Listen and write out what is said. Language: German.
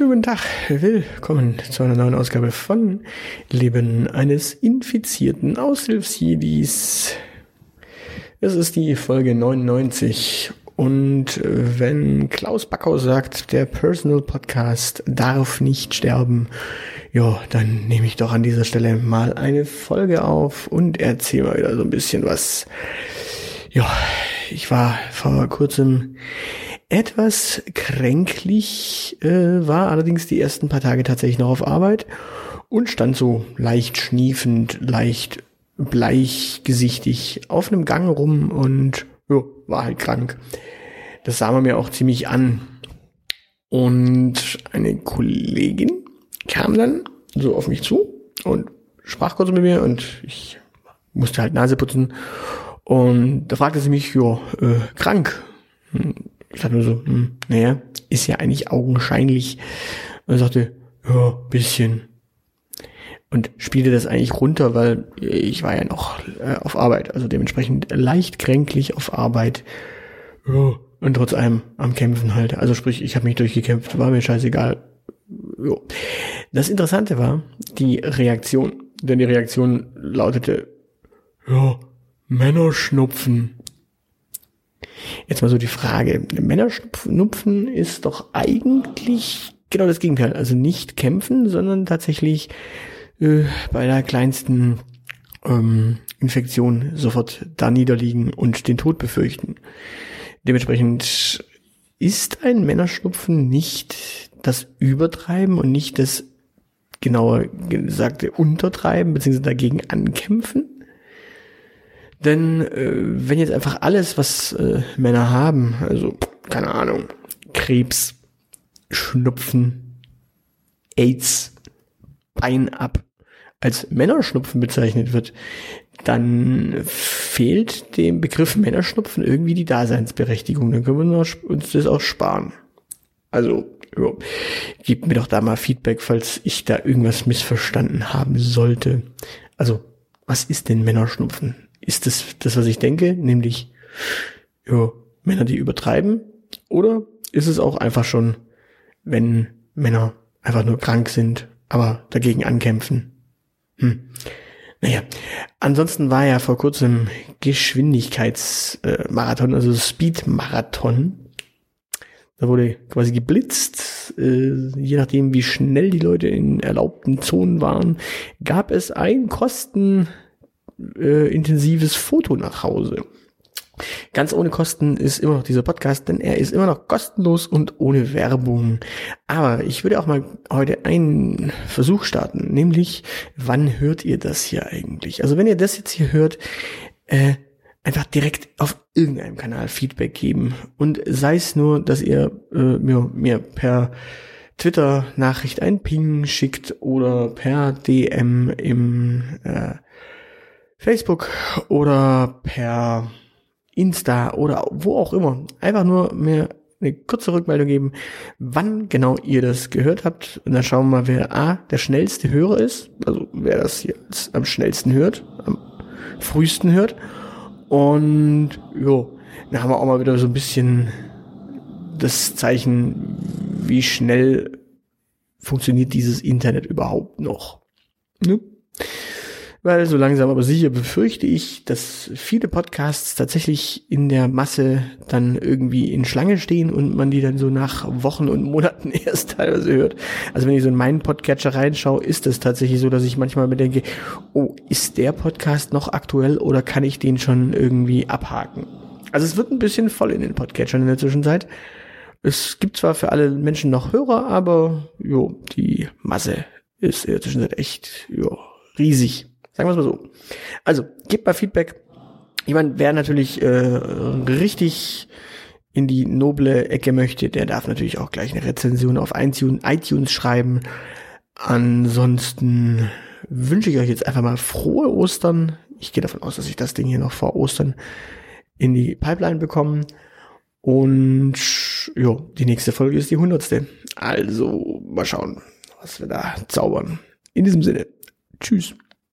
Schönen guten Tag. Willkommen zu einer neuen Ausgabe von Leben eines infizierten Aushilfsjedis. Es ist die Folge 99 und wenn Klaus Backhaus sagt, der Personal Podcast darf nicht sterben, ja, dann nehme ich doch an dieser Stelle mal eine Folge auf und erzähle mal wieder so ein bisschen was. Ja, ich war vor kurzem etwas kränklich, äh, war allerdings die ersten paar Tage tatsächlich noch auf Arbeit und stand so leicht schniefend, leicht bleichgesichtig auf einem Gang rum und jo, war halt krank. Das sah man mir auch ziemlich an. Und eine Kollegin kam dann so auf mich zu und sprach kurz mit mir und ich musste halt Nase putzen. Und da fragte sie mich, ja, äh, krank. Ich dachte nur so, hm, naja, ist ja eigentlich augenscheinlich. Und er sagte, ja, bisschen. Und spielte das eigentlich runter, weil ich war ja noch äh, auf Arbeit, also dementsprechend leicht kränklich auf Arbeit. Ja, und trotz allem am Kämpfen halt. Also sprich, ich habe mich durchgekämpft, war mir scheißegal. Jo. Das Interessante war die Reaktion, denn die Reaktion lautete, ja, Männerschnupfen. Jetzt mal so die Frage. Männerschnupfen ist doch eigentlich genau das Gegenteil. Also nicht kämpfen, sondern tatsächlich äh, bei der kleinsten ähm, Infektion sofort da niederliegen und den Tod befürchten. Dementsprechend ist ein Männerschnupfen nicht das Übertreiben und nicht das genauer gesagte Untertreiben beziehungsweise dagegen ankämpfen, denn äh, wenn jetzt einfach alles, was äh, Männer haben, also keine Ahnung, Krebs, Schnupfen, AIDS, Bein ab, als Männerschnupfen bezeichnet wird, dann fehlt dem Begriff Männerschnupfen irgendwie die Daseinsberechtigung. Dann können wir uns das auch sparen. Also, jo, gebt mir doch da mal Feedback, falls ich da irgendwas missverstanden haben sollte. Also, was ist denn Männerschnupfen? Ist das das, was ich denke, nämlich ja, Männer, die übertreiben? Oder ist es auch einfach schon, wenn Männer einfach nur krank sind, aber dagegen ankämpfen? Hm. Naja, ansonsten war ja vor kurzem Geschwindigkeitsmarathon, also Speedmarathon. Da wurde quasi geblitzt, äh, je nachdem wie schnell die Leute in erlaubten Zonen waren, gab es ein Kosten äh, intensives Foto nach Hause. Ganz ohne Kosten ist immer noch dieser Podcast, denn er ist immer noch kostenlos und ohne Werbung. Aber ich würde auch mal heute einen Versuch starten, nämlich, wann hört ihr das hier eigentlich? Also wenn ihr das jetzt hier hört, äh, einfach direkt auf irgendeinem Kanal Feedback geben. Und sei es nur, dass ihr äh, mir, mir per Twitter-Nachricht ein Ping schickt oder per DM im äh, Facebook oder per Insta oder wo auch immer. Einfach nur mir eine kurze Rückmeldung geben, wann genau ihr das gehört habt. Und dann schauen wir mal, wer A, der schnellste Hörer ist. Also wer das jetzt am schnellsten hört, am frühesten hört. Und jo, dann haben wir auch mal wieder so ein bisschen das Zeichen, wie schnell funktioniert dieses Internet überhaupt noch. Ne? Weil so langsam aber sicher befürchte ich, dass viele Podcasts tatsächlich in der Masse dann irgendwie in Schlange stehen und man die dann so nach Wochen und Monaten erst teilweise hört. Also wenn ich so in meinen Podcatcher reinschaue, ist es tatsächlich so, dass ich manchmal mir denke, oh, ist der Podcast noch aktuell oder kann ich den schon irgendwie abhaken? Also es wird ein bisschen voll in den Podcatchern in der Zwischenzeit. Es gibt zwar für alle Menschen noch Hörer, aber jo, die Masse ist in der Zwischenzeit echt jo, riesig. Sagen wir es mal so. Also, gebt mal Feedback. Ich meine, wer natürlich äh, richtig in die noble Ecke möchte, der darf natürlich auch gleich eine Rezension auf iTunes schreiben. Ansonsten wünsche ich euch jetzt einfach mal frohe Ostern. Ich gehe davon aus, dass ich das Ding hier noch vor Ostern in die Pipeline bekomme. Und ja, die nächste Folge ist die hundertste. Also mal schauen, was wir da zaubern. In diesem Sinne, tschüss.